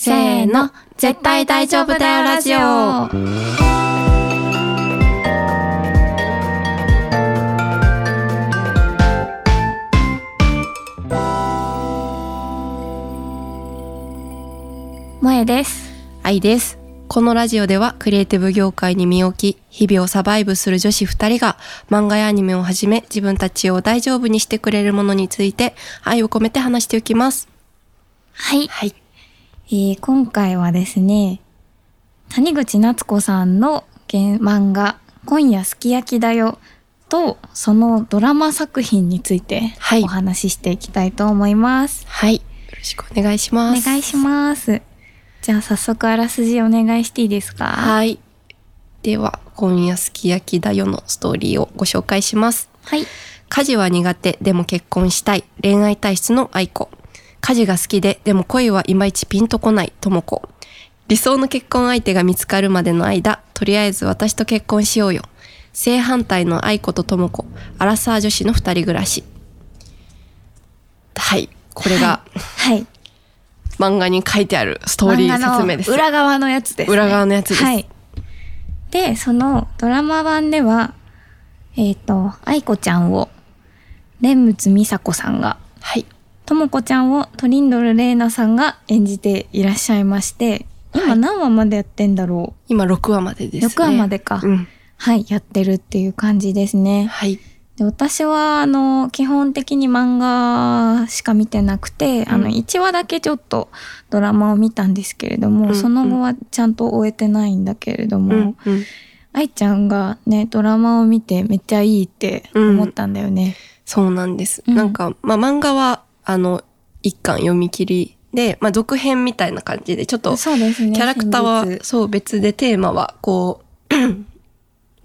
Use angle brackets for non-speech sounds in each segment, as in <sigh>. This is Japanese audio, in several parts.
せーの、絶対大丈夫だよラジオ。萌えです。愛です。このラジオではクリエイティブ業界に身を置き、日々をサバイブする女子二人が漫画やアニメをはじめ自分たちを大丈夫にしてくれるものについて愛を込めて話していきます。はい。はい。えー今回はですね、谷口夏子さんの原漫画、今夜すき焼きだよと、そのドラマ作品についてはいお話ししていきたいと思います。はい。よろしくお願いしおます。願いします。じゃあ早速あらすじお願いしていいですか？はい。では、今夜すき焼きだよのストーリーをご紹介します。はい。家事は苦手でも結婚したい恋愛体質の愛子家事が好きででも恋はいまいちピンとこない智子理想の結婚相手が見つかるまでの間とりあえず私と結婚しようよ。正反対の愛子と智子アラサー女子の二人暮らし。はい。これがはい。漫画に書いてあるストーリー説明です。裏側のやつです、ね。裏側のやつです。はい。で、そのドラマ版では、えっ、と、愛子ちゃんを、蓮仏美佐子さんが、はいともこちゃんをトリンドル玲奈さんが演じていらっしゃいまして、今はい。何話までやってんだろ今6話までですね。6話までか。うん。はい、やってるっていう感じですね。はい。で私は、あの、基本的に漫画しか見てなくて、あの、うん1話だけちょっとドラマを見たんですけれども、うんその後はちゃんと終えてないんだけれども、うんうん。愛ちゃんがね、ドラマを見てめっちゃいいって思ったんだよね。そうなんです。うん。なんか、まあ、漫画は、あの、一巻読み切りで、まあ、続編みたいな感じで、ちょっと、キ。ャラクターはそう、別でテーマは、こう、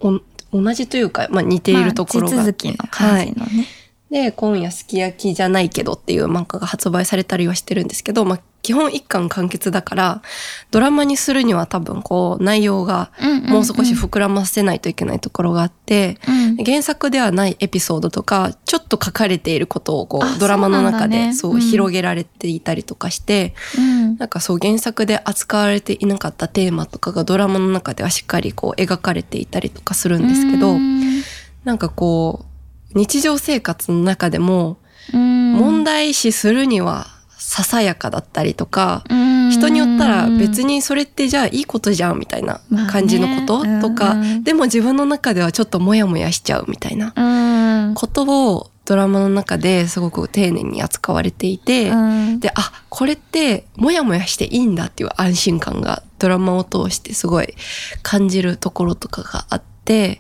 <clears throat> お同じというか、まあ、似ているところが。まあ、地続きの感じのね。で、今夜すき焼きじゃないけどっていう漫画が発売されたりはしてるんですけど、まあ、基本一巻完結だから、ドラマにするには多分こう、内容がうんうんうん。もう少し膨らませないといけないところがあって、うん。原作ではないエピソードとか、ちょっと書かれていることをこあう、ドラマの中でね。そううん。広げられていたりとかして、うん。なんかそう原作で扱われていなかったテーマとかがドラマの中ではしっかりこう描かれていたりとかするんですけど、うん。なんかこう、日常生活の中でもうん。問題視するにはささやかだったりとか、うん。人によったら別にそれってじゃあいいことじゃんみたいな感じのこと、まあねとか、うん。でも自分の中ではちょっとモヤモヤしちゃうみたいなうん。ことをドラマの中ですごく丁寧に扱われていて、うん。で、あ、これってモヤモヤしていいんだっていう安心感がドラマを通してすごい感じるところとかがあって、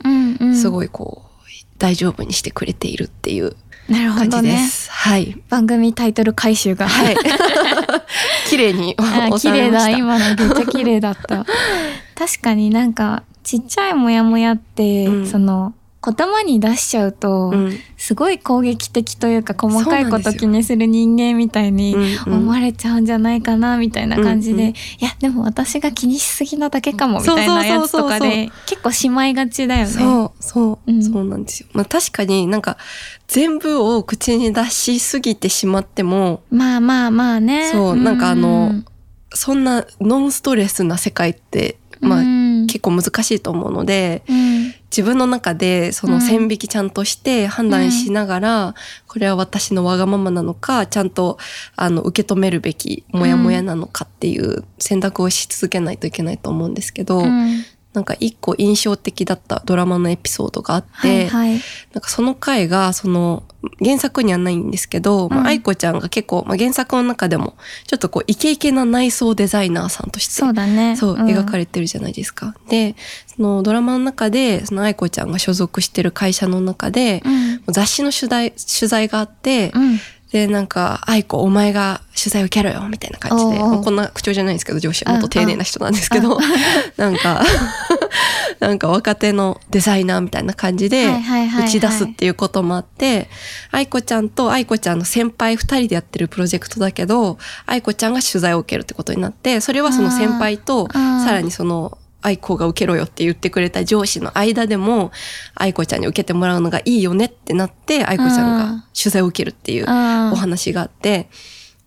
すごいこう、大丈夫にしてくれているっていう感。じです。はい。番組タイトル回収が。はい。<laughs> 綺麗にあ綺麗だ。今のめっちゃ綺麗だった。確かになんか、ちっちゃいモヤモヤって、うんその、言葉に出しちゃうと、うん。すごい攻撃的というか細かいこと気にする人間みたいに思われちゃうんじゃないかなみたいな感じで、うんうんいやでも私が気にしすぎなだけかもみたいなやつとかそうそう。そうそうで結構しまいがちだよね。そう、そう、うん。そうなんですよ。まあ確かになんか全部を口に出しすぎてしまっても、まあまあまあね。そうなんかあのうんそんなノンストレスな世界って、まあ、うん。結構難しいと思うので、うん自分の中でその線引きちゃんとして判断しながら、これは私のわがままなのか、ちゃんとあの受け止めるべきモヤモヤなのかっていう選択をし続けないといけないと思うんですけど、うんなんか一個印象的だったドラマのエピソードがあって、はいはい。なんかその回が、その、原作にはないんですけど、まうんあ、愛子ちゃんが結構、まあ、原作の中でも、ちょっとこう、イケイケな内装デザイナーさんとして、そうだね。そう、ん描かれてるじゃないですか。で、そのドラマの中で、その愛子ちゃんが所属してる会社の中で、うん。雑誌の取材、取材があって、うん。で、なんか、愛子、お前が取材受けろよ、みたいな感じで、こんな口調じゃないんですけど、上司はもっと丁寧な人なんですけど、<laughs> なんか、<laughs> なんか若手のデザイナーみたいな感じで打ち出すっていうこともあって、愛子ちゃんと愛子ちゃんの先輩二人でやってるプロジェクトだけど、愛子ちゃんが取材を受けるってことになって、それはその先輩と、さらにその、愛子が受けろよって言ってくれた上司の間でも、愛子ちゃんに受けてもらうのがいいよねってなって、愛子ちゃんが取材を受けるっていうお話があって、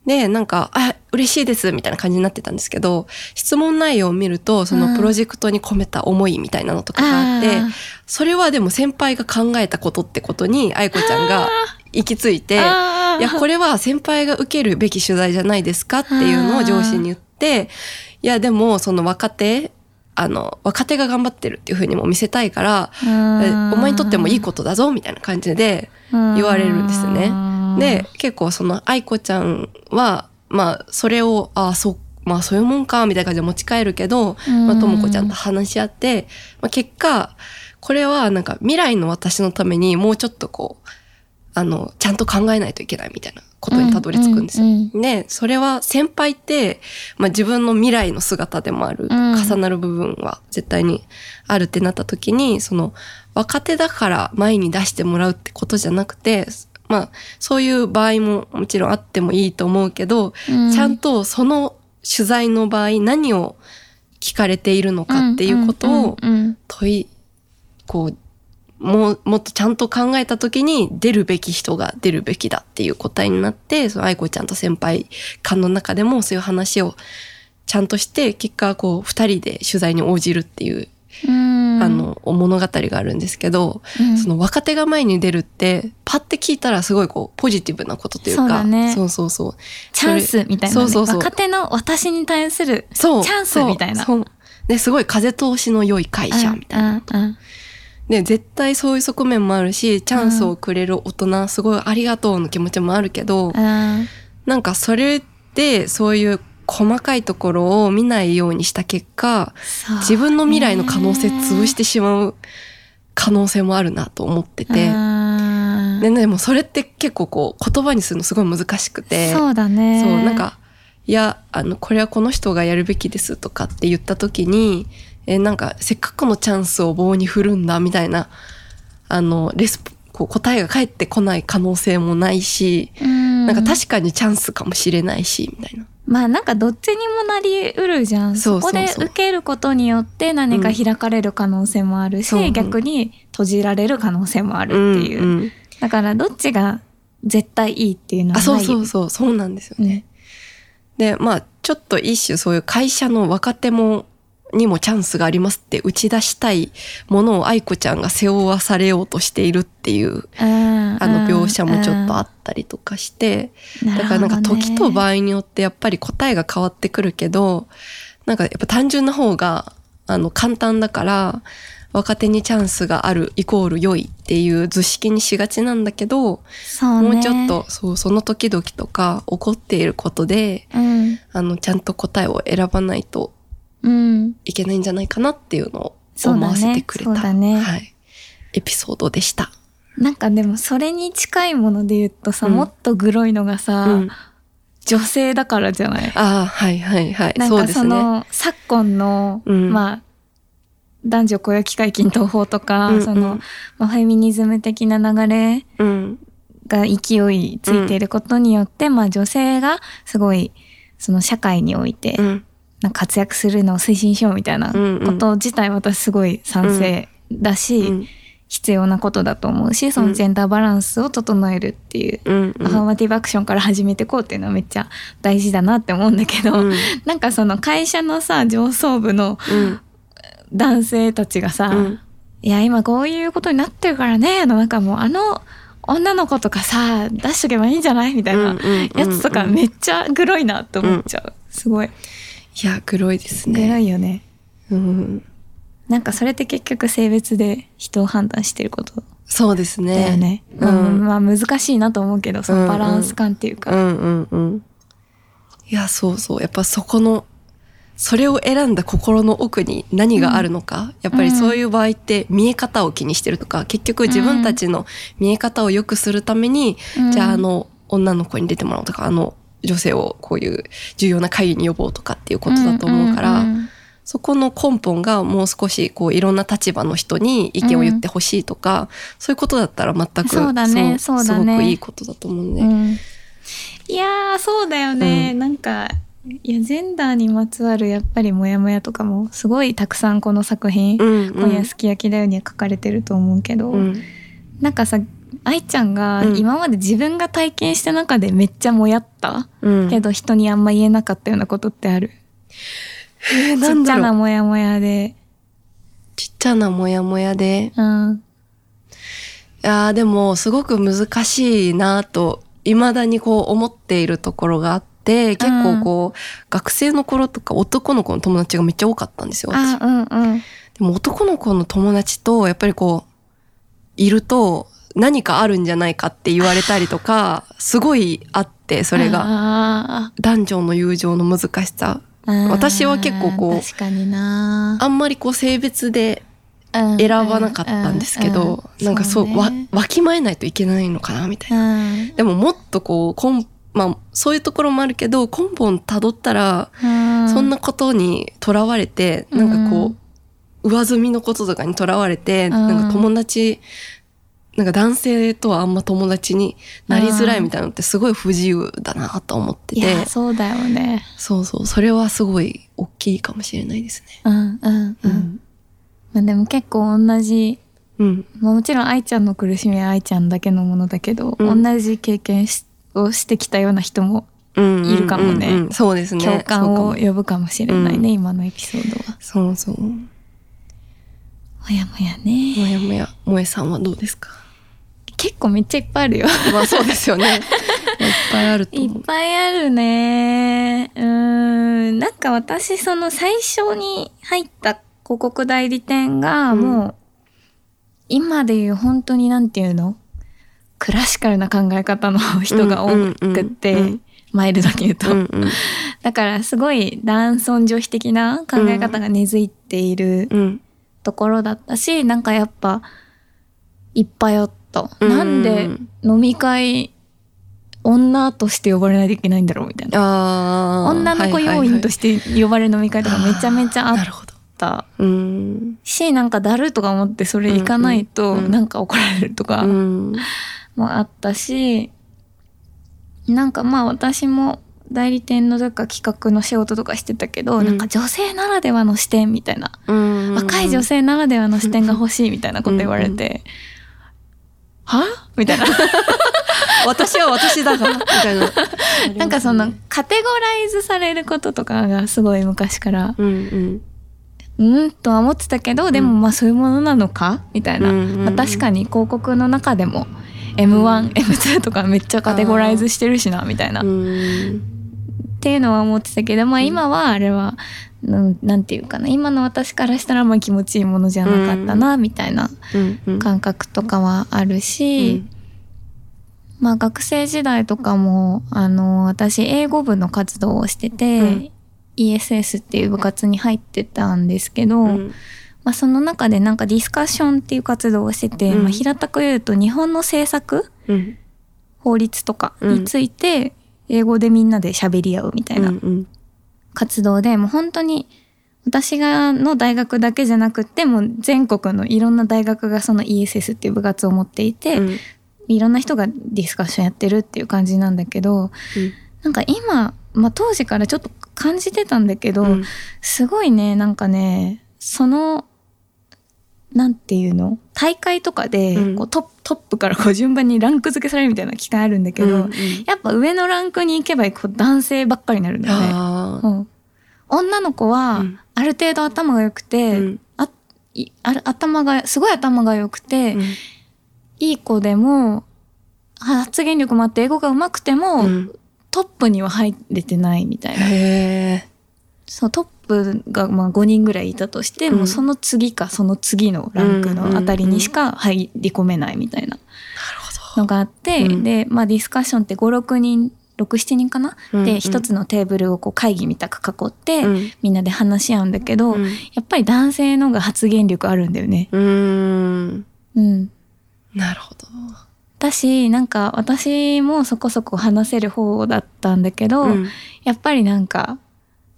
で、なんか、あ、嬉しいです、みたいな感じになってたんですけど、質問内容を見ると、そのプロジェクトに込めた思いみたいなのとかがあって、それはでも先輩が考えたことってことに、愛子ちゃんが行き着いて、いや、これは先輩が受けるべき取材じゃないですかっていうのを上司に言って、いや、でも、その若手、あの、若手が頑張ってるっていうふうにも見せたいから、えお前にとってもいいことだぞ、みたいな感じで言われるんですね。で、結構その愛子ちゃんは、まあ、それを、ああ、そう、まあそういうもんか、みたいな感じで持ち帰るけど、まあ、ともこちゃんと話し合って、まあ、結果、これはなんか未来の私のためにもうちょっとこう、あの、ちゃんと考えないといけないみたいなことにたどり着くんですよ。で、それは先輩って、まあ自分の未来の姿でもある、うん。重なる部分は絶対にあるってなった時に、その、若手だから前に出してもらうってことじゃなくて、まあ、そういう場合ももちろんあってもいいと思うけど、うん。ちゃんとその取材の場合何を聞かれているのかっていうことを問い、こう、もう、もっとちゃんと考えた時に出るべき人が出るべきだっていう答えになって、その愛子ちゃんと先輩間の中でもそういう話をちゃんとして、結果こう二人で取材に応じるっていう、うんあの、物語があるんですけど、うんその若手が前に出るって、パッて聞いたらすごいこう、ポジティブなことというか、そうだねそうそうそう。チャンスみたいな、ね、そうそうそう若手の私に対するそう。チャンスみたいなそう。で、すごい風通しの良い会社みたいな。うんうんで、絶対そういう側面もあるし、チャンスをくれる大人、すごいありがとうの気持ちもあるけど、うん。なんかそれでそういう細かいところを見ないようにした結果、自分の未来の可能性潰してしまう可能性もあるなと思ってて。うん。で、でもそれって結構こう言葉にするのすごい難しくて。そうだね。そう、なんか、いや、あの、これはこの人がやるべきですとかって言った時に、え、なんか、せっかくのチャンスを棒に振るんだみたいな、あの、レスポ、こう答えが返ってこない可能性もないし、うん。なんか確かにチャンスかもしれないし、みたいな。まあなんかどっちにもなりうるじゃん。そこで受けることによって何か開かれる可能性もあるし、そう。逆に閉じられる可能性もあるっていう、んん。だからどっちが絶対いいっていうのはあ、ないそうそうそう、そうなんですよね。ねで、まあ、ちょっと一種そういう会社の若手も、にもチャンスがありますって打ち出したいものを愛子ちゃんが背負わされようとしているっていう、ああの描写もちょっとあったりとかして、だからなんか時と場合によってやっぱり答えが変わってくるけど、なんかやっぱ単純な方が、あの簡単だから、若手にチャンスがあるイコール良いっていう図式にしがちなんだけど、ね。もうちょっと、そう、その時々とか起こっていることで、うん。あの、ちゃんと答えを選ばないとうんいけないんじゃないかなっていうのを思わせてくれた、そうだね。はい、エピソードでした。なんかでもそれに近いもので言うとさ、うん。もっとグロいのがさ、うん。女性だからじゃない？ああ、はいはいはい。なんかそうですね。その、昨今の、うん。まあ、男女雇用機会均等法とか、うんうん。その、まあ、フェミニズム的な流れうん。が勢いついていることによって、まあ女性がすごい、その社会において、うん。なんか活躍するのを推進しようみたいなうんうんこと自体私すごい賛成だし、うん。必要なことだと思うし、そのジェンダーバランスを整えるっていう、うん。アファーマティブアクションから始めていこうっていうのはめっちゃ大事だなって思うんだけど、うん <laughs> なんかその会社のさ、上層部のうん。男性たちがさ、うんいや、今こういうことになってるからね、のなんかもうあの女の子とかさ、出しとけばいいんじゃない？みたいなうんうんうんうんやつとかめっちゃグロいなって思っちゃう。すごい。いや、黒いですね。いよね。うん。なんかそれって結局性別で人を判断してることそうですね。だよね。うん。まあまあ難しいなと思うけど、そのバランス感っていうか。うんうんうん。いや、そうそう。やっぱそこの、それを選んだ心の奥に何があるのか、やっぱりそういう場合って見え方を気にしてるとか、結局自分たちの見え方を良くするために、うんじゃああの女の子に出てもらおうとか、あの女性をこういう重要な会議に呼ぼうとかっていうことだと思うから、んんん。そこの根本がもう少しこういろんな立場の人に意見を言ってほしいとか、そういうことだったら全くそうだねそうだね。すごくいいことだと思うんで。うん。いやーそうだよね、なんかいやジェンダーにまつわるやっぱりモヤモヤとかもすごいたくさんこの作品「うんうん。今夜すき焼きだよ」には書かれてると思うけど、うん。なんかさ愛ちゃんがうん。今まで自分が体験した中でめっちゃもやった、うん。けど人にあんま言えなかったようなことってある？えーちっちゃななんだろうモヤモヤで。ちっちゃなモヤモヤで。うん。いやーでもすごく難しいなと未だにこう思っているところがあって結構こう、学生の頃とか男の子の友達がめっちゃ多かったんですよ。私あうんうん。でも男の子の友達とやっぱりこういると何かあるんじゃないかって言われたりとかすごいあってそれが。が男女の友情の難しさ。私は結構こうあんまりこう性別で選選ばなかったんですけど、なんかそうわわきまえないといけないのかなみたいな。うん。でももっとこう根まあそういうところもあるけど根本たどったらうん。そんなことにとらわれて、なんかこう上積みのこととかにとらわれて、ん。なんか友達なんか男性とはあんま友達になりづらいみたいなのってすごい不自由だなと思っていて、やそうだよねそうそうそれはすごい大きいかもしれないですね。うんうんううんんまあでも結構同じうんまあもちろん愛ちゃんの苦しみは愛ちゃんだけのものだけど、うん同じ経験しをしてきたような人もうんうんいるかもねうんうんそうですね。共感を呼ぶかもしれないね、うん今のエピソードは。そうそう。ももやもやね。やもや萌えさんはどうですか？結構めっちゃいっぱいあるよ。まあそうですよね。いっぱいあるとい思う。っぱいあるね。うーん。なんか私その最初に入った広告代理店がうんもう、今でいう本当になんていうの？クラシカルな考え方の人が多くって、うんうんうんマイルドに言うと。うんうんだからすごい男尊女卑的な考え方が根付いているうんところだったし、なんかやっぱいっぱいあった。うん。なんで飲み会女として呼ばれないといけないんだろうみたいな。女の子要員として呼ばれる飲み会とかめちゃめちゃあっ。た。うん。し、なんかだるとか思ってそれ行かないとなんか怒られるとかうん。もあったし、なんかまあ私も代理店のとか企画の仕事とかしてたけど、うん。なんか女性ならではの視点みたいな、うん。若い女性ならではの視点が欲しいみたいなこと言われて、は？みたいな。<laughs> 私は私だが、みたいな。<laughs> なんかそのカテゴライズされることとかがすごい昔から、うんうん。うんとは思ってたけど、でもまあそういうものなのか？みたいな。まあ、確かに広告の中でも M1、M2 とかめっちゃカテゴライズしてるしな、みたいな。っうん。ていうのは思ってたけど、まあ今はあれは、うんなんていうかな、今の私からしたらまあ気持ちいいものじゃなかったな、みたいな。感覚とかはあるし、まあ学生時代とかも、あの、私英語部の活動をしてて、うん ESS っていう部活に入ってたんですけど、うんまあその中でなんかディスカッションっていう活動をしてて、うんまあ平たく言うと日本の政策、うん。法律とかについて英語でみんなで喋り合うみたいなうん活動で、もう本当に私がの大学だけじゃなくってもう全国のいろんな大学がその ESS っていう部活を持っていて、うん。いろんな人がディスカッションやってるっていう感じなんだけど、なんか今、まあ当時からちょっと感じてたんだけど、うん。すごいね、なんかね、その、なんていうの？大会とかで、うん。こうトップトップからこう順番にランク付けされるみたいな機会あるんだけど、うんうん。やっぱ上のランクに行けばこう男性ばっかりになるんだよね。うん、女の子はうん。ある程度頭が良くて、うん。あいある頭がすごい頭が良くて、うん。いい子でも発言力もあって英語が上手くても、うん。トップには入れてないみたいな。そうトップがまあ5人ぐらいいたとして、うんもうその次かその次のランクのあたりにしか入り込めないみたいなのがあって、うんで、まあ、ディスカッションって56人67人かな、うんうんで一つのテーブルをこう会議みたく囲って、うんみんなで話し合うんだけど、うんやっぱり男性のが発言力あるんだよね。ど。うん。うん。なるほど。だしなんか私もそこそこ話せる方だったんだけど、うんやっぱりなんか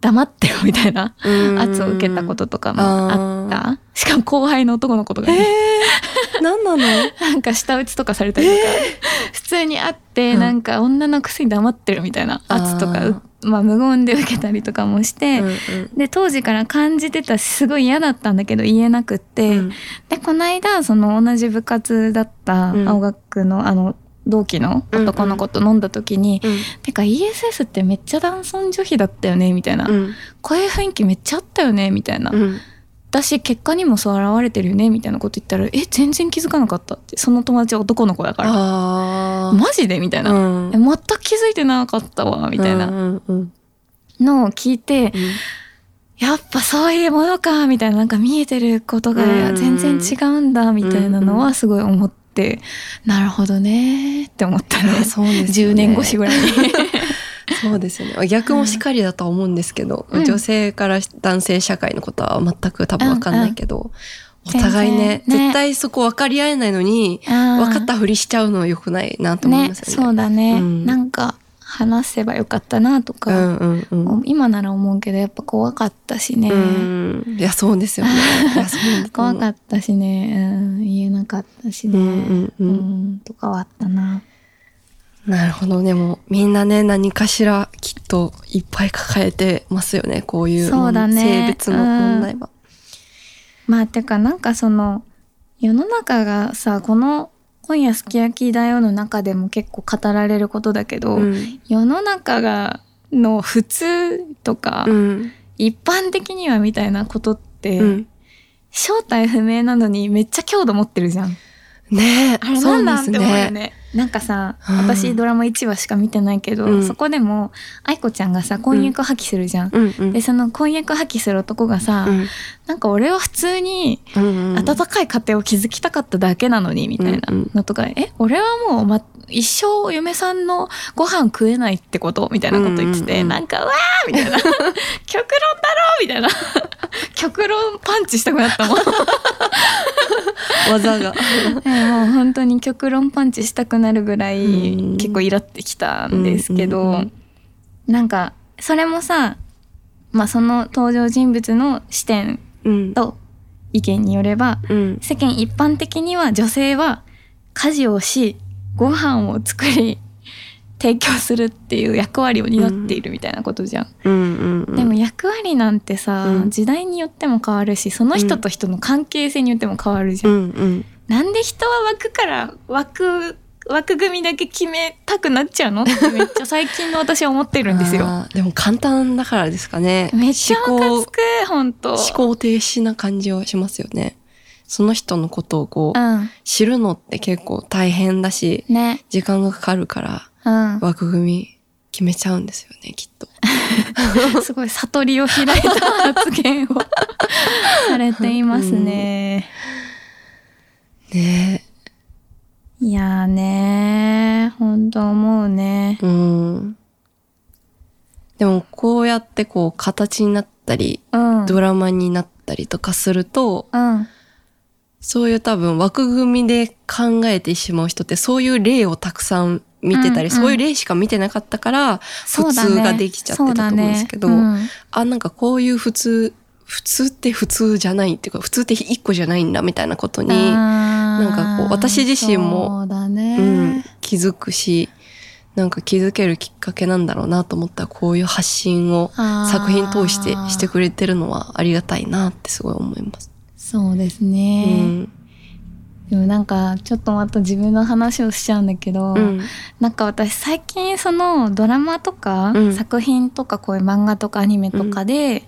黙ってよみたいなうん。圧を受けたこととかもあった。しかも後輩の男の子とかね。何なの？<laughs> なんか舌打ちとかされたりとか、普通にあって、うん。なんか女のくせに黙ってるみたいな圧とかうまあ、無言で受けたりとかもして、うんうん。で当時から感じてたしすごい嫌だったんだけど言えなくって、うん。でこの間その同じ部活だったうん。青学のあの同期の男の子と飲んだ時にうん「てか ESS ってめっちゃ男尊女卑だったよね」みたいな、うん。こういう雰囲気めっちゃあったよね」みたいな、うん。私結果にもそう現れてるよねみたいなこと言ったら「え全然気づかなかった」って。その友達は男の子だから。あ「マジで?」みたいな、うん。え全く気づいてなかったわみたいうんなうんうん。のを聞いて、やっぱそういうものかみたいな。なんか見えてることがうん。全然違うんだみたいなのはすごい思って、なるほどねって思ったね。あ <laughs> そうね。10年越しぐらいに。<laughs> そうですよね。逆もしかりだとは思うんですけど、うん。女性から男性社会のことは全く多分分かんないけど、うんお互いねね。絶対そこ分かり合えないのに分分かったふりしちゃうのは良くないなと思いねますよね。そうだね、うん。なんか話せばよかったなとうか、んうんうん。今なら思うけどやっぱ怖かったしね、うんいやそうですよね。<laughs> 怖かったしね、うん、言えなかったしね、うんうんうん。うんとかはあったな。なるほど。でもみんなね何かしらきっといっぱい抱えてますよね。こういうそうだね。性別の問題は。まあてかなんかその世の中がさこの「今夜すき焼きだよ」の中でも結構語られることだけど、うん。世の中がの普通とか、うん。一般的にはみたいなことって、うん。正体不明なのにめっちゃ強度持ってるじゃん。ねえあれそうんだって思うよね。ね。なんかさ、うん。私ドラマ1話しか見てないけど、うん。そこでも愛子ちゃんがさ婚約破棄するじゃん。うんうん。でその婚約破棄する男がさ、うん。なんか俺は普通にうんうん温かい家庭を築きたかっただけなのにみたいなのとか、え俺はもう、ま、一生嫁さんのご飯食えないってことみたいなこと言ってて、うんうんうん。なんかうわーみたいな。<laughs> 極論だろみたいな。<laughs> 極論パンチしたくなったもん。技が。<laughs> えもう本当に極論パンチしたくなるぐらいうん。結構イラってきたんですけど、うんうんうん。なんかそれもさ、まあ、その登場人物の視点うん。と意見によればうん。世間一般的には女性は家事をしご飯を作り提供するっていう役割を担っているみたいなことじゃん。うんうんうんでも役割なんてさ、うん時代によっても変わるしその人と人の関係性によっても変わるじゃ。うんんうんなんで人は枠から枠枠組みだけ決めたくなっちゃうの？ってめっちゃ最近の私は思ってるんですよ。でも簡単だからですかね。めっちゃムカつく本当。思考停止な感じはしますよね。その人のことをこう、うん知るのって結構大変だし、ね。時間がかかるからうん。枠組み決めちゃうんですよね、きっと。<laughs> すごい悟りを開いた発言を <laughs> されていますね。ねいやーねー、本当思うねえ。。うん。でもこうやってこう形になったり、うん。ドラマになったりとかすると、うん。そういう多分枠組みで考えてしまう人ってそういう例をたくさん見てたり、うんうんそういう例しか見てなかったから、普通ができちゃってたと思うんですけど、そうだねあ、なんかこういう普通、普通って普通じゃないっていうか、普通って一個じゃないんだみたいなことに、うんなんかこう私自身もね。うん、気づくし、なんか気づけるきっかけなんだろうなと思ったら、こういう発信を作品通してしてくれてるのはありがたいなってすごい思います。そうですうね。ん。でもなんかちょっとまた自分の話をしちゃうんだけど、うん。なんか私最近そのドラマとか、うん作品とかこういう漫画とかアニメとかで、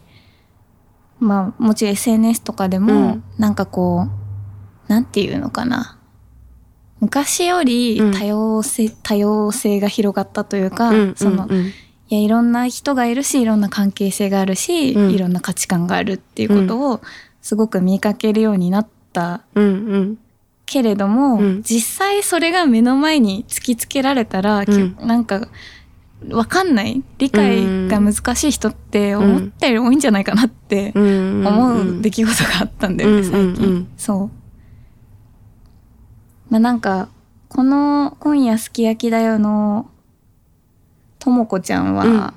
まあもちろん SNS とかでも、うんなんかこうなんていうのかな昔よりうん多様性、多様性が広がったというか、うん。そのうんいやいろんな人がいるしいろんな関係性があるし、うんいろんな価値観があるっていうことをすごく見かけるようになったうんうん。けれども、うん。実際それが目の前に突きつけられたら、きうん。なんかわかんない。理解が難しい人って思ったより多いんじゃないかなってうん。思う出来事があったんだよね、うん。最近。うん。うん。そう。まあなんかこの「今夜すき焼きだよ」のともこちゃんは、うん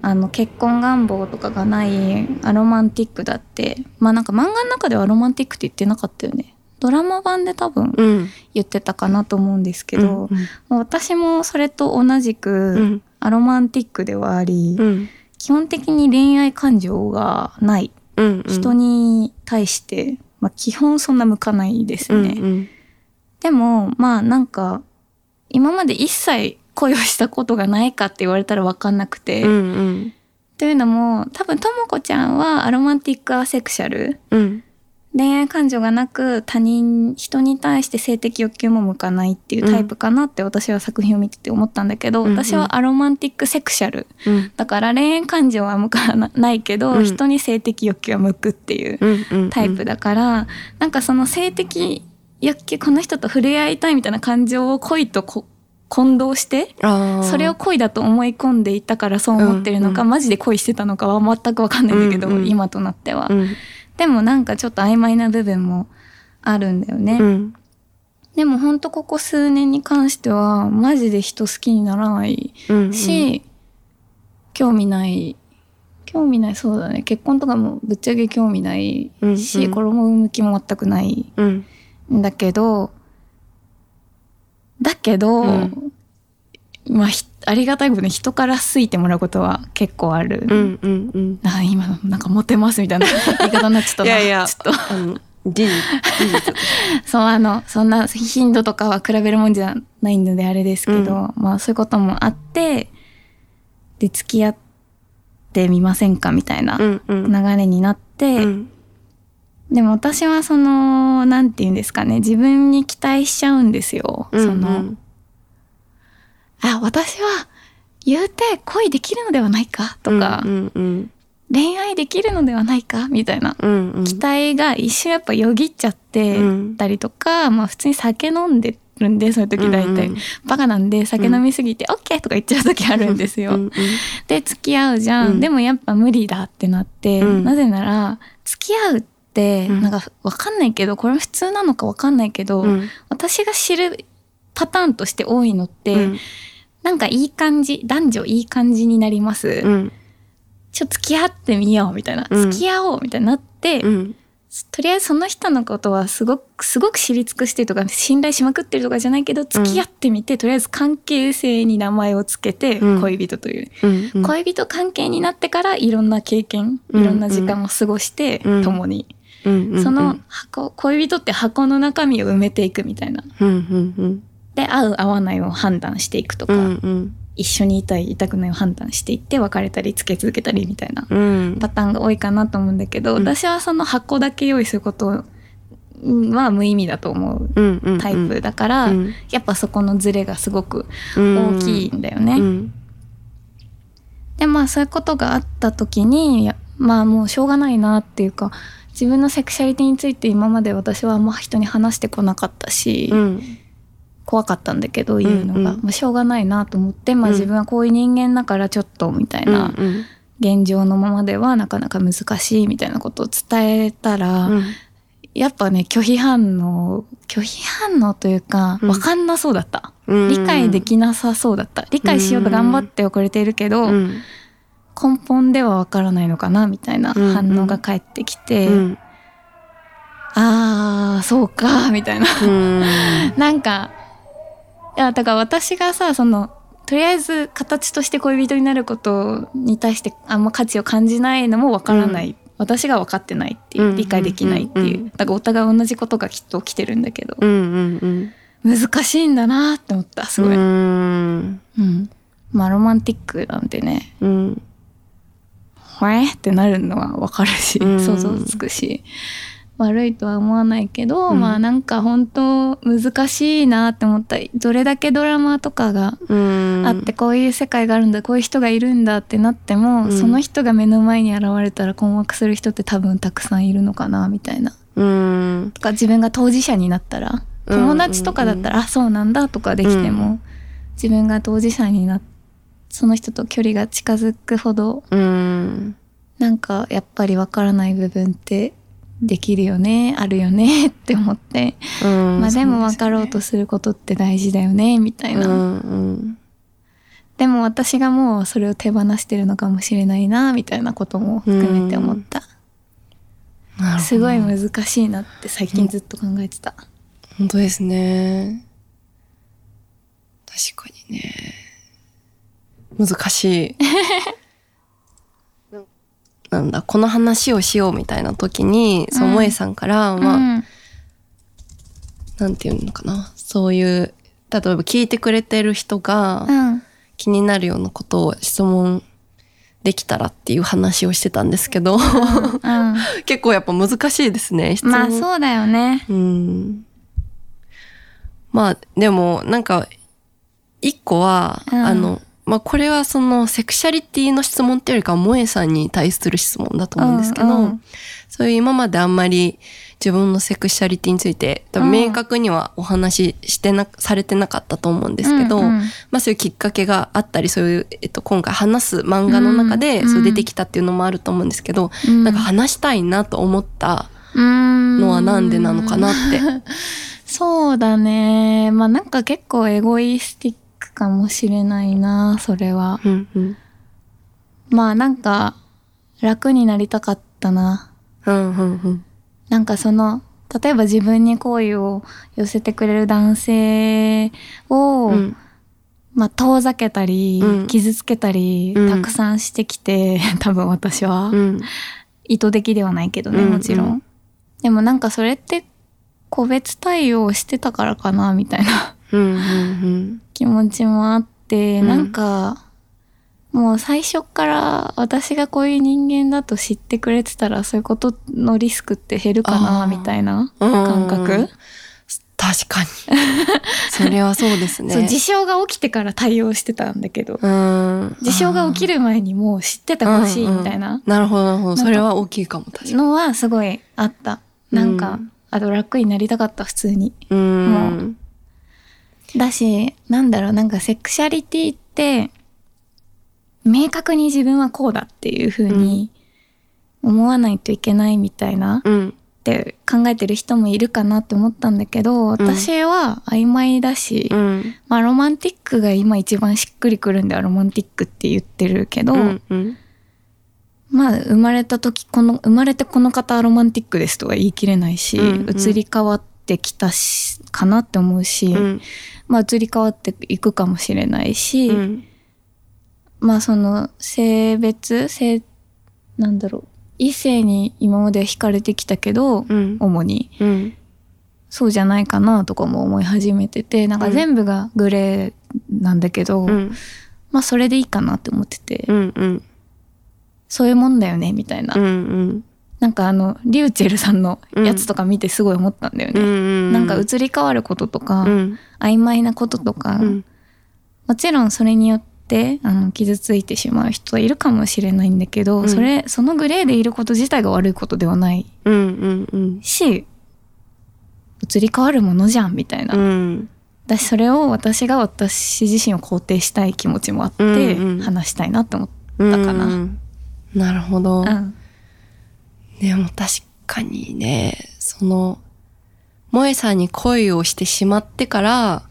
あの結婚願望とかがないアロマンティックだってまあなんか漫画の中ではロマンティックって言ってなかったよね。ドラマ版で多分うん。言ってたかなと思うんですけど、うんもう私もそれと同じく、うん。アロマンティックではあり、うん。基本的に恋愛感情がない。うん人に対して、まあ、基本そんな向かないですね。うん。でもまあなんか今まで一切恋をしたことがないかって言われたら分かんなくて、うんうんというのも多分ともこちゃんはアロマンティックアセクシャル。うん恋愛感情がなく他人人に対して性的欲求も向かないっていうタイプかなって私は作品を見てて思ったんだけど、うんうん。私はアロマンティックセクシャル。うん。だから恋愛感情は向かないけど、うん。人に性的欲求は向くっていううんうん。タイプだから、なんかその性的欲求この人と触れ合いたいみたいな感情を恋とこ混同してそれを恋だと思い込んでいたからそう思ってるのか、うんマジで恋してたのかは全く分かんないんだけど、うんうん今となっては、うん。でもなんかちょっと曖昧な部分もあるんだよね、うん。でもほんとここ数年に関してはマジで人好きにならないうん。し、興味ない興味ないそうだね。結婚とかもぶっちゃけ興味ないし、うんうん。子供産む気も全くないうん。んだけどだけど、うん。まあひありがたいことに人から好いてもらうことは結構ある、うんうんうん。あ今のなんかモテますみたいな <laughs> 言い方になっちゃったな。いやいやちょっと。あの事実事実。<laughs> そうあのそんな頻度とかは比べるもんじゃないのであれですけど、まあそういうこともあってで付き合ってみませんかみたいなうんうん。流れになって、うんでも私はそのなんて言うんですかね自分に期待しちゃうんですよ。そのあ私は言うて恋できるのではないかとか、うんうん恋愛できるのではないかみたいな。うんうん。期待が一瞬やっぱよぎっちゃってうん。たりとか、まあ普通に酒飲んでるんでそういう時大体、うん。うんバカなんで酒飲みすぎて、オッケーとか言っちゃう時あるんですよ。うんうんで付き合うじゃん、うん。でもやっぱ無理だってなって、うん。なぜなら付き合うってうん。なんかわかんないけどこれ普通なのかわかんないけど、うん。私が知るパターンとして多いのって、うん。なんかいい感じ男女いい感じになります、うん。ちょっと付き合ってみようみたいな、うん。付き合おうみたいになって、うん。とりあえずその人のことはすごくすごく知り尽くしてるとか信頼しまくってるとかじゃないけど付き合ってみて、とりあえず関係性に名前をつけて、うん。恋人という、うん。うん。恋人関係になってからいろんな経験いうんろんな時間を過ごして、うん。共に、うん。うんその箱恋人って箱の中身を埋めていくみたいな。で合う合わないを判断していくとか、うんうん。一緒にいたいいたくないを判断していって別れたりつけ続けたりみたいなうん。パターンが多いかなと思うんだけど、うん。私はその箱だけ用意することは無意味だと思うタイプだから、うん。やっぱそこのズレがすごくうん大きいんだよね。うんでまあそういうことがあった時にまあもうしょうがないなっていうか自分のセクシャリティについて今まで私はあんま人に話してこなかったし、うん。怖かったんだけど言うのが、うん。うんまあ、しょうがないなと思って、まあ、うん。自分はこういう人間だからちょっとみたいな、うん現状のままではなかなか難しいみたいなことを伝えたら、うん。やっぱね拒否反応拒否反応というかうん。分かんなそうだった、うん。理解できなさそうだった。理解しようと頑張って遅れているけど、うん根本では分からないのかなみたいなうん反応が返ってきて、うん。あーそうかみたいな。うん。<laughs> なんかいやだから私がさそのとりあえず形として恋人になることに対してあんま価値を感じないのも分からない、私が分かってないっていう、うん理解できないっていう、うんだからお互い同じことがきっと起きてるんだけど、うんうん難しいんだなって思ったすうごい、ん。うん。まあロマンティックなんてね。うんほえっ？てなるのは分かるし、うん。想像つくし。悪いとは思わないけど、うん。まあなんか本当難しいなって思ったどれだけドラマとかがうん。あってこういう世界があるんだこういう人がいるんだってなっても、うん。その人が目の前に現れたら困惑する人って多分たくさんいるのかなみたいな。うん。とか自分が当事者になったらうん。友達とかだったら、あそうなんだとかできても、うん。自分が当事者になっその人と距離が近づくほどうんなんかやっぱりわからない部分ってできるよねあるよね <laughs> って思って、うんまあでも分かろうとすることって大事だよねみたいな。うんうんでも私がもうそれを手放してるのかもしれないなみたいなことも含めて思った。なるほどすごい難しいなって最近ずっと考えてた。本当ですね。確かにね。難しい。<laughs> なんだ、この話をしようみたいな時に、そう、うん萌えさんから、まあ、うんなんていうのかな。そういう、例えば聞いてくれてる人がうん気になるようなことを質問できたらっていう話をしてたんですけど、うん <laughs> 結構やっぱ難しいですね、質問。まあそうだよね。うん。まあ、でも、なんか、一個は、うんあの、まあ、これはその、セクシャリティの質問っていうよりかは、萌えさんに対する質問だと思うんですけど、うんうんそういう今まであんまり自分のセクシャリティについて、多分うん明確にはお話ししてな、されてなかったと思うんですけど、うんうんまあそういうきっかけがあったり、そういう、えっと、今回話す漫画の中で、うんそう出てきたっていうのもあると思うんですけど、うんなんか話したいなと思ったののはなんでなのかなって。<laughs> そうだね。まあなんか結構エゴイスティックかもしれないな、それは。うんうん。まあなんか楽になりたかったな。うんうんうん。なんかその、例えば自分に好意を寄せてくれる男性を、うんまあ遠ざけたり、うん傷つけたり、うんたくさんしてきて、<laughs> 多分私は、うん意図的ではないけどね、うんもちろん。うんでもなんかそれって個別対応してたからかな、みたいな。うんうん気持ちもあって、うんなんか、もう最初から私がこういう人間だと知ってくれてたらそういうことのリスクって減るかあな、ーみたいなうん。感覚？確かに。<laughs> それはそうですね。そう、事象が起きてから対応してたんだけど、うん。事象が起きるる前にもう知っててほしいみたいななるほど、なるほど。かそれは大きいかも、確かに。のはすごいあった。なんか、うんあと楽になりたかった、普通に。うん。だし、なんだろう、なんかセクシャリティって、明確に自分はこうだっていう風に思わないといけないみたいなうん。って考えてる人もいるかなって思ったんだけど、私は曖昧だし、うん。まあロマンティックが今一番しっくりくるんではロマンティックって言ってるけど、うん。うん。まあ生まれた時この生まれてこの方はロマンティックですとは言い切れないし、うんうん移り変わってきたしかなって思うし、うん。まあ移り変わっていくかもしれないし、うん。まあその性別性なんだろう異性に今までは惹かれてきたけど、うん。主にうん。そうじゃないかなとかも思い始めててなんか全部がグレーなんだけど、うん。まあそれでいいかなって思ってて、うん。うん。そういうもんだよねみたいな、うん。うん。なんかあのリューチェルさんのやつとか見てすごい思ったんだよね、うん。なんか移り変わることとか、うん。曖昧なこととか、うん。もちろんそれによってあの傷ついてしまう人はいるかもしれないんだけど、うんそれそのグレーでいること自体が悪いことではないうん。うん。うん。し移り変わるものじゃんみたいな、うん。だしそれを私が私自身を肯定したい気持ちもあって、話したいなって思っだかななるほど。た、うんでも確かにね、その、萌えさんに恋をしてしまってから、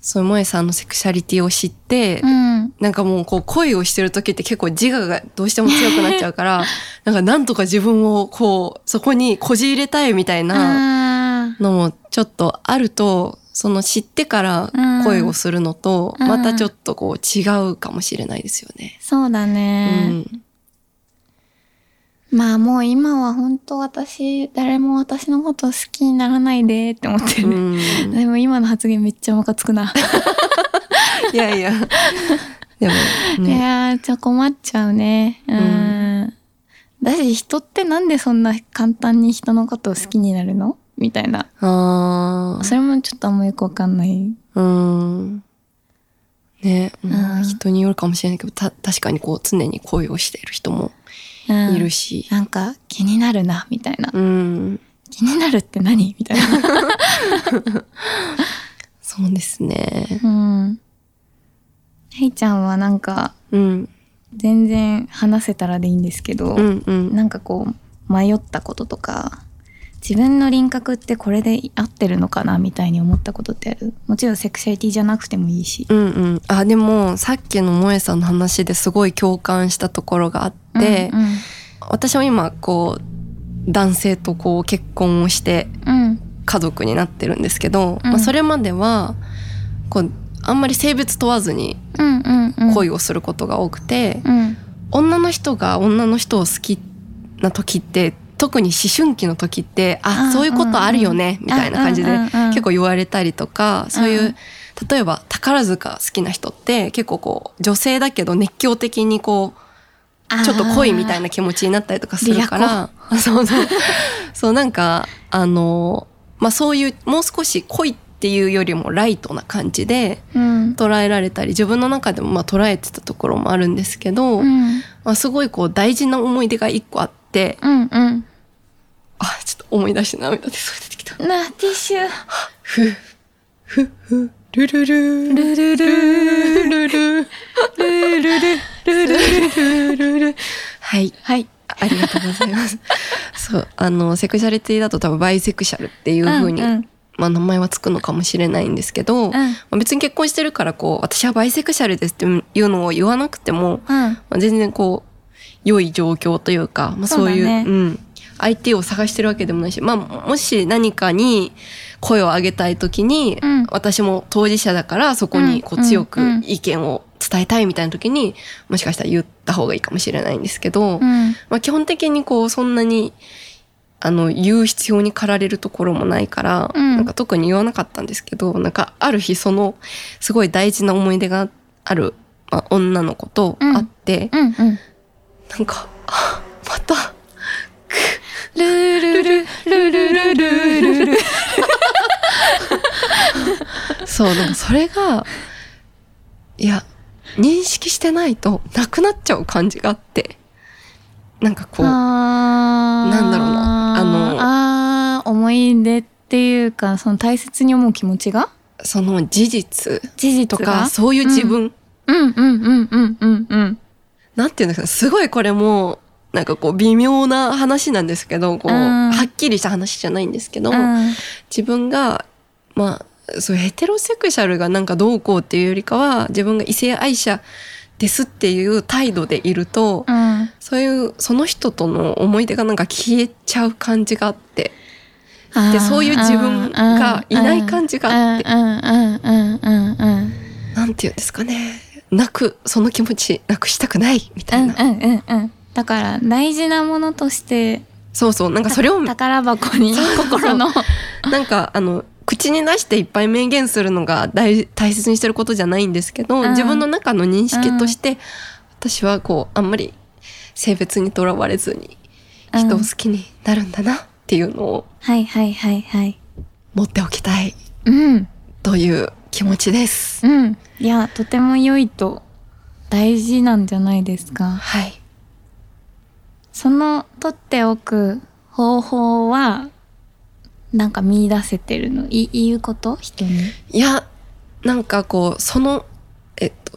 その萌えさんのセクシャリティを知って、うん。なんかもうこう恋をしてる時って結構自我がどうしても強くなっちゃうから、なんかなんとか自分をこう、そこにこじ入れたいみたいなあのもちょっとあると、その知ってから恋をするのと、うん。またちょっとこう違うかもしれないですよね。ーそうだうね、ん。まあもう今は本当私誰も私のこと好きにならないでって思ってる、うんでも今の発言めっちゃムカつくな。<laughs> いやいや。でもいね。やー、ちょ困っちゃうね。うん。だし人ってなんでそんな簡単に人のことを好きになるの？みたいな。あそれもちょっとあんまよくわかんない。あ。うん。ね、まあうん人によるかもしれないけど、た、確かにこう常に恋をしている人もうんいるし。なんか気になるな、みたいな。うん。気になるって何？みたいな。そうですね。うん。へいちゃんはなんかうん。全然話せたらでいいんですけど、うんうん。なんかこう迷ったこととか自分の輪郭ってこれで合ってるのかなみたいに思ったことってある？もちろんセクシャリティじゃなくてもいいし。うんうん。あ、でも、さっきの萌えさんの話ですごい共感したところがあって、うんうん。私も今、こう、男性とこう結婚をしてうん。家族になってるんですけど、うん。まあ、それまではこうあんまり性別問わずにうんうんうん。恋をすることが多くて、うん。女の人が女の人を好きな時って特に思春期の時ってああそういうことあるよねみたいな感じでうんうんうんうん。結構言われたりとかそういううん例えば宝塚好きな人って結構こう女性だけど熱狂的にこうちょっと恋みたいな気持ちになったりとかするから。そうそう。そうなんかあのまあそういうもう少し恋っていうよりもライトな感じでうん。捉えられたり自分の中でもまあ捉えてたところもあるんですけど、うん。まあ、すごいこう大事な思い出が一個あってうんうん。あちょっと思い出して涙出そう出てきた。なティッシュ。ふふふルルルルルルルルルルルルルルルはいはいありがとうございます。そうあのセクシャリティだと多分バイセクシャルっていう風に、うんうんまあ名前はつくのかもしれないんですけど、まあ別に結婚してるからこう私はバイセクシャルですっていうのを言わなくても、まあ、全然こう良い状況というか、まあ、そういううん、相手を探してるわけでもないし、まあ、もし何かに声を上げたい時に、うん。私も当事者だからそこにこううん強く意見を伝えたいみたいな時にもしかしたら言った方がいいかもしれないんですけど、うん。まあ、基本的にこうそんなにあの言う必要に駆られるところもないから、うん。なんか特に言わなかったんですけどなんかある日そのすごい大事な思い出がある、まあ、女の子と会って、なんか <laughs> ルールルルルルルルルそうなんかそれがいや認識してないとなくなっちゃう感じがあって。なんかこうなんだろうなあのあー思い出っていうかその大切に思う気持ちが？その事実事実とがかそういう自分、うん。うんうんうんうんうんなんていうんですかすごいこれもなんかこう微妙な話なんですけどこう、うん。はっきりした話じゃないんですけど、うん。自分がまあそうヘテロセクシャルがなんかどうこうっていうよりかは自分が異性愛者ですっていう態度でいると、うん。そういうその人との思い出がなんか消えちゃう感じがあってあー。そういう自分がいない感じがあって。なんていうんですかね。泣くその気持ちなくしたくないみたいな、うん。うん。うん。うんだから大事なものとしてそうそうなんかそれを宝箱に心の。<laughs> なんかあの口に出していっぱい明言するのが大大切にしてることじゃないんですけど、うん。自分の中の認識として、私はこうあんまり性別にとらわれずに人を好きになるんだなっていうのをはいはいはいはい。持っておきたいうん。という気持ちです。うん。いやとても良いと大事なんじゃないですか。はい。その取っておく方法はなんか見出せてるの？い言うこと？人に？いやなんかこうそのえっと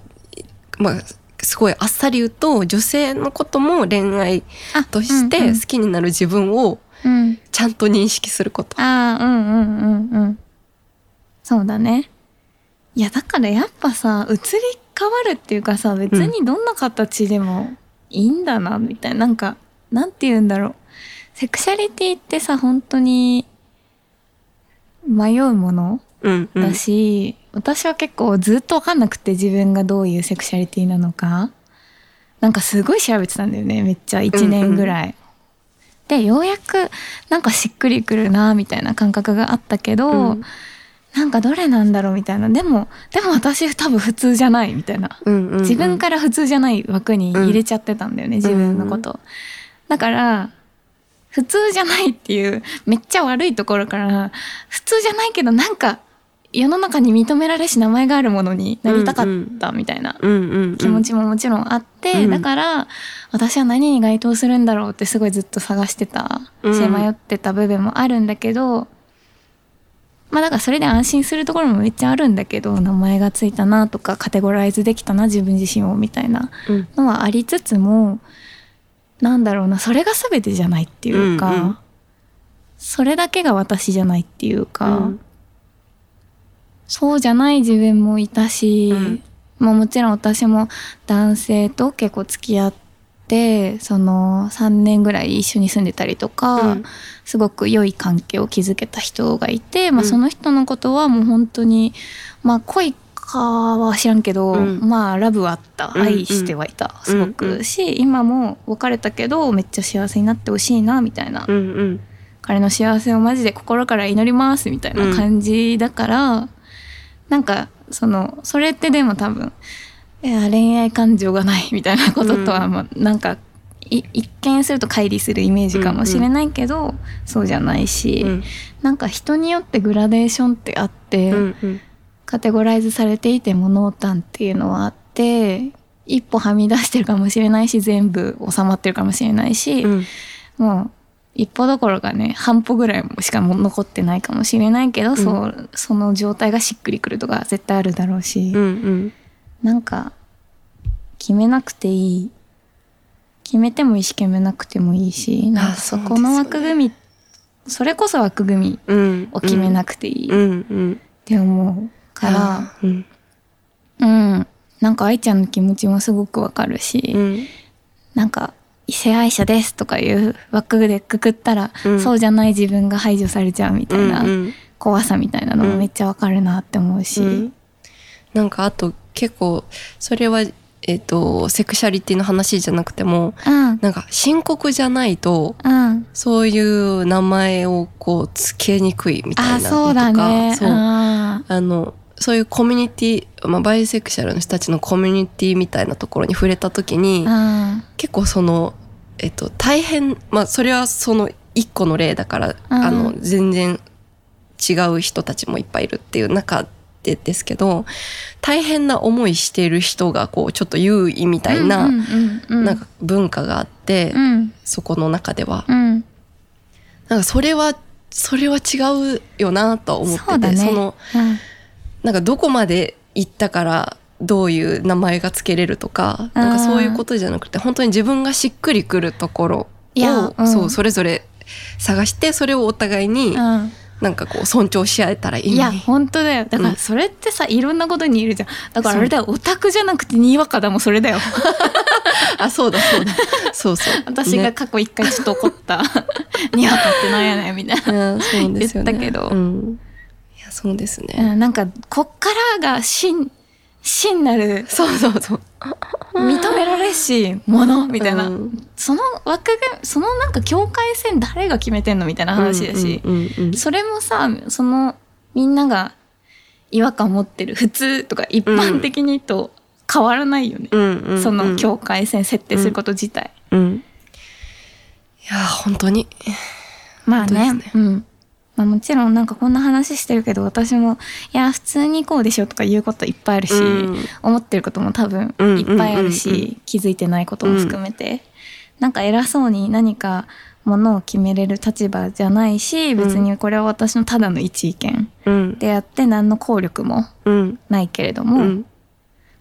まあすごいあっさり言うと女性のことも恋愛あとしてうんうん好きになる自分をうんちゃんと認識すること。ああ、うんうんうんうん。そうだね。いや、だからやっぱさ、移り変わるっていうかさ、別にどんな形でもいいんだな、みたいな。なんか、なんて言うんだろう。セクシャリティってさ、本当に迷うものうんうんだし、私は結構ずっとわかんなくて自分がどういうセクシャリティなのか。なんかすごい調べてたんだよね、めっちゃ1年ぐらい。で、ようやくなんかしっくりくるな、みたいな感覚があったけど、うんなんかどれなんだろうみたいな。でも、でも私多分普通じゃないみたいな。うんうんうん自分から普通じゃない枠に入れちゃってたんだよね、自分のこと。だから、普通じゃないっていう、めっちゃ悪いところから、普通じゃないけどなんか、世の中に認められし名前があるものになりたかったみたいな気持ちももちろんあって、うん。だから、私は何に該当するんだろうってすごいずっと探してたうん。し、迷ってた部分もあるんだけど、まあだからそれで安心するところもめっちゃあるんだけど、名前がついたなとか、カテゴライズできたな、自分自身をみたいなうん。のはありつつも、なんだろうな、それが全てじゃないっていうか、うんうん。それだけが私じゃないっていうか、うん。そうじゃない自分もいたし、うん。まあもちろん私も男性と結構付き合ってその3年ぐらい一緒に住んでたりとか、うん。すごく良い関係を築けた人がいて、まあ、うん。その人のことはもう本当にまあ恋かは知らんけど、うん。まあラブはあった。うん愛してはいた、すごく、うんうん。し今も別れたけどめっちゃ幸せになってほしいなみたいな、うんうん。彼の幸せをマジで心から祈りますみたいな感じだから、なんかそのそれってでも多分いや恋愛感情がないみたいなこととは、まあなんかい一見すると乖離するイメージかもしれないけど、そうじゃないし、うん。なんか人によってグラデーションってあって、うんうんカテゴライズされていても濃淡っていうのはあって一歩はみ出してるかもしれないし全部収まってるかもしれないし、うん。もう一歩どころかね半歩ぐらいしかも残ってないかもしれないけど、そうその状態がしっくりくるとか絶対あるだろうし、うんうん。なんか決めなくていい決めてもいいし決めなくてもいいしなんかそこの枠組みそれこそ枠組みうんを決めなくていい。っうん。うんて思うから、うん。うん、なんか愛ちゃんの気持ちもすごくわかるし、うん。なんか異性愛者ですとかいう枠でくくったら、うん。そうじゃない自分が排除されちゃうみたいな怖さみたいなのもめっちゃわかるなって思うし、うん。なんかあと結構それはえっ、とセクシャリティの話じゃなくてもうん。なんか深刻じゃないとうん。そういう名前をこうつけにくいみたいなのとかあそうだね。そう。ああのそういうコミュニティ、まあ、バイセクシャルの人たちのコミュニティみたいなところに触れた時にー。結構その、えっと、大変まあそれはその一個の例だから、あの全然違う人たちもいっぱいいるっていう中でですけど大変な思いしている人がこうちょっと優位みたいな,、なんか文化があって、うん。そこの中では、うん。なんかそれはそれは違うよなとは思っててそね。のうんなんかどこまで行ったからどういう名前がつけれるとかなんかそういうことじゃなくて本当に自分がしっくりくるところを、うん。そうそれぞれ探してそれをお互いにうん。なんかこう尊重し合えたらいいいやね。本当だよ。だからそれってさ、いろんなことにいるじゃん。だからあれだよ。オタクじゃなくてにわかだもそれだよ。<laughs> あそうだそうだ。そうそう。私がね過去一回ちょっと怒った。<laughs> にわかってなんやねんみたいな、うんそうですよね。言ったけど。うん、そうですね。うん、なんかこっからが真真なるそうそうそう。認められしものみたいな、うん。その枠がそのなんか境界線誰が決めてんのみたいな話だし、うんうんうんそれもさそのみんなが違和感を持ってる普通とか一般的にと変わらないよね、うんうんうんその境界線設定すること自体、うん。いや本当に。まあね。本当ですうんまあ、もちろんなんかこんな話してるけど私もいや普通にこうでしょとか言うこといっぱいあるし、うん。思ってることも多分うんいっぱいあるし、うんうん気づいてないことも含めて、なんか偉そうに何かものを決めれる立場じゃないし別にこれは私のただの一意見うん。であって何の効力もうん。ないけれども、うん。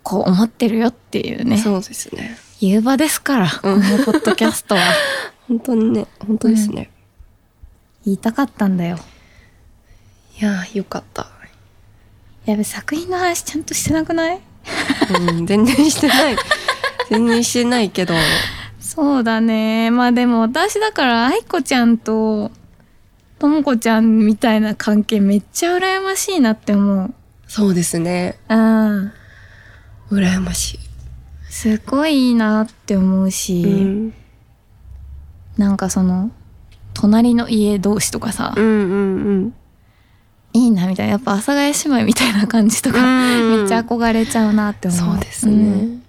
こう思ってるよっていうねそうですね。言う場ですから、このポッドキャストは。<laughs> 本当にね本当ですね。言いたかったんだよいやよかった。やべ作品の話ちゃんとしてなくない？うん全然してない。<laughs> 全然してないけど。そうだねまあでも私だから愛子ちゃんとともこちゃんみたいな関係めっちゃ羨ましいなって思うそうですね。うん羨ましい。すごいいいなって思うし、うんなんかその隣の家同士とかさ、うんうんいいなみたいなやっぱ阿佐ヶ谷姉妹みたいな感じとか、うん。めっちゃ憧れちゃうなって思う。そうですね。うん。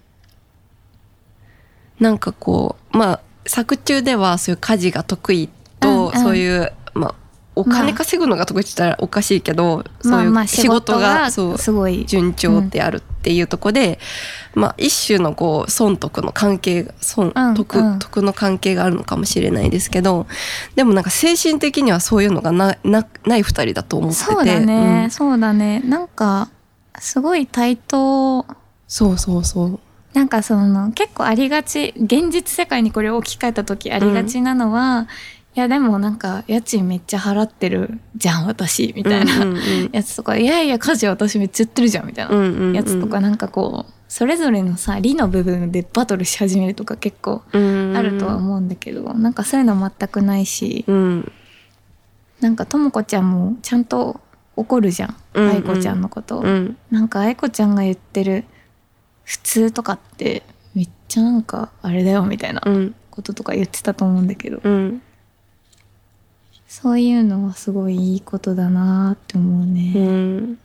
なんかこうまあ作中ではそういう家事が得意と、うんうん。そういうまあお金稼ぐのが得意って言ったらおかしいけど、そうまあまあいう仕事が仕そうすごい。順調であるっていうところで、まあ一種のこう損得の関係が損うん得、うん。得の関係があるのかもしれないですけどでもなんか精神的にはそういうのがななない二人だと思ってて。そうだね、うん。そうだね。なんかすごい対等。そうそうそう。なんかその結構ありがち。現実世界にこれを置き換えた時ありがちなのは、いやでもなんか家賃めっちゃ払ってるじゃん私みたいな、やつとかいやいや家事私めっちゃやってるじゃんみたいな。やつとかなんかこうそれぞれのさ理の部分でバトルし始めるとか結構うんあるとは思うんだけど、なんかそういうの全くないし、うん。なんかともこちゃんもちゃんと怒るじゃん。うんうん。愛子ちゃんのこと、うん。なんか愛子ちゃんが言ってる普通とかってめっちゃなんかあれだよみたいなうん。こととか言ってたと思うんだけど、うんそういうのはすごいいいことだなって思うね、うん。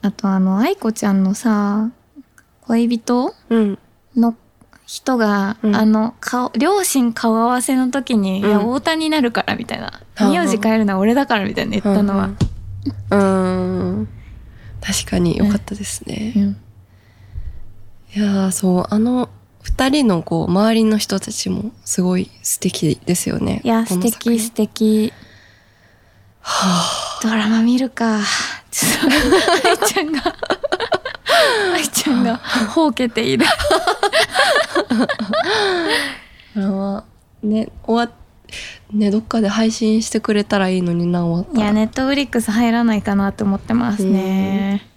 あとあの愛子ちゃんのさ恋人うん。の人が、うん。あの顔両親顔合わせの時に「うん。いや太田になるから」みたいな「うん。名字変えるのは俺だから」みたいな言ったのは、うん。確かに良かったですね、うん。いやーそうあの二人のこう周りの人たちもすごい素敵ですよね。いや素敵素敵。ドラマ見るか。<laughs> ちょっと愛ちゃんが。<laughs> 愛ちゃんがほうけている。ドラマね終わっねどっかで配信してくれたらいいのにな終わったら。いやネットフリックス入らないかなって思ってますね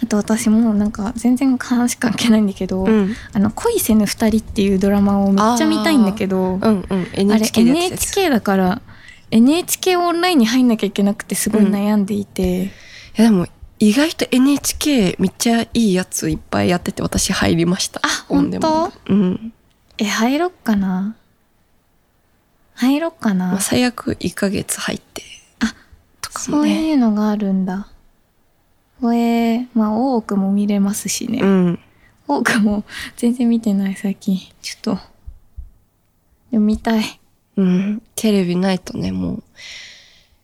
あと私もうなんか全然話関係ないんだけど、うん。あの恋せぬ二人っていうドラマをめっちゃ見たいんだけどうんうん。NHK あれ NHK だから NHK オンラインに入んなきゃいけなくてすごい悩んでいて、いやでも意外と NHK めっちゃいいやついっぱいやってて私入りました。あオンデマンドうん、え入ろっかな？入ろっかな、まあ、最悪1ヶ月入って。あとかそういうのがあるんだこれまあ多くも見れますしね、うん。多くも全然見てない最近。ちょっと。でも見たい。うん。テレビないとねもう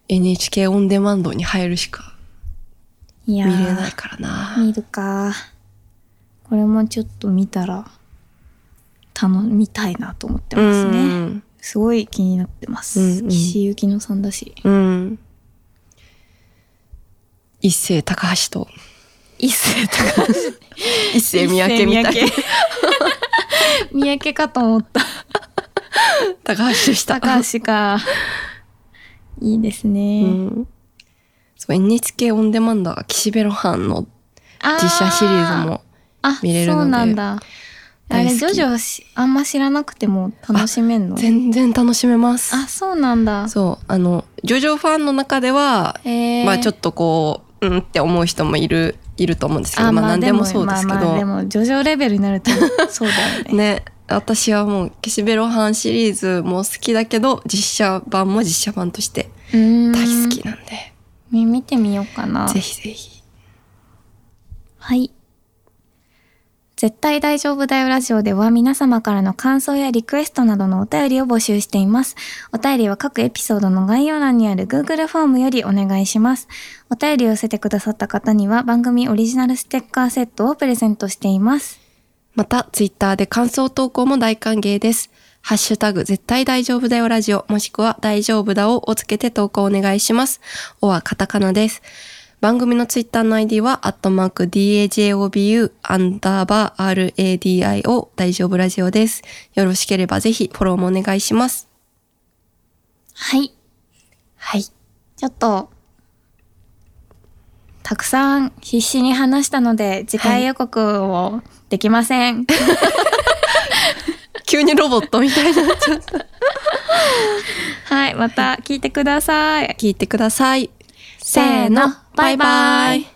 NHK オンデマンドに入るしかいやー見れないからな。見るか。これもちょっと見たら頼みたいなと思ってますね、うん。すごい気になってます、うんうん。岸由紀乃さんだし。うん一世高橋と。一世高橋。一世三宅みたい三宅。かと思った。高橋でした。高橋か。いいですね、うん。そう NHK オンデマンドは岸辺露伴のあ実写シリーズもあ見れるので。そうなんだ。あれジョジョしあんま知らなくても楽しめんの？全然楽しめます。あそうなんだ。そうあのジョジョファンの中では、まあちょっとこううんって思う人もいるいると思うんですけどまあ何でもそうですけど、まあまあでもジョジョレベルになるとそうだよね。<laughs> ね私はもう岸辺露伴シリーズも好きだけど実写版も実写版として大好きなんで、み見てみようかな。ぜひぜひ。はい。絶対大丈夫だよラジオでは皆様からの感想やリクエストなどのお便りを募集しています。お便りは各エピソードの概要欄にある Google フォームよりお願いします。お便りを寄せてくださった方には番組オリジナルステッカーセットをプレゼントしています。またツイッターで感想投稿も大歓迎ですハッシュタグ絶対大丈夫だよラジオもしくは大丈夫だををつけて投稿お願いします。おはカタカナです。番組のツイッターの ID は、アットマーク DAJOBU アンダーバー RADIO 大丈夫ラジオです。よろしければぜひフォローもお願いします。はい。はい。ちょっと、たくさん必死に話したので、次回予告をできません。<laughs> 急にロボットみたいになっちゃった。はい、また聞いてください。聞いてください。せーのバイバイ。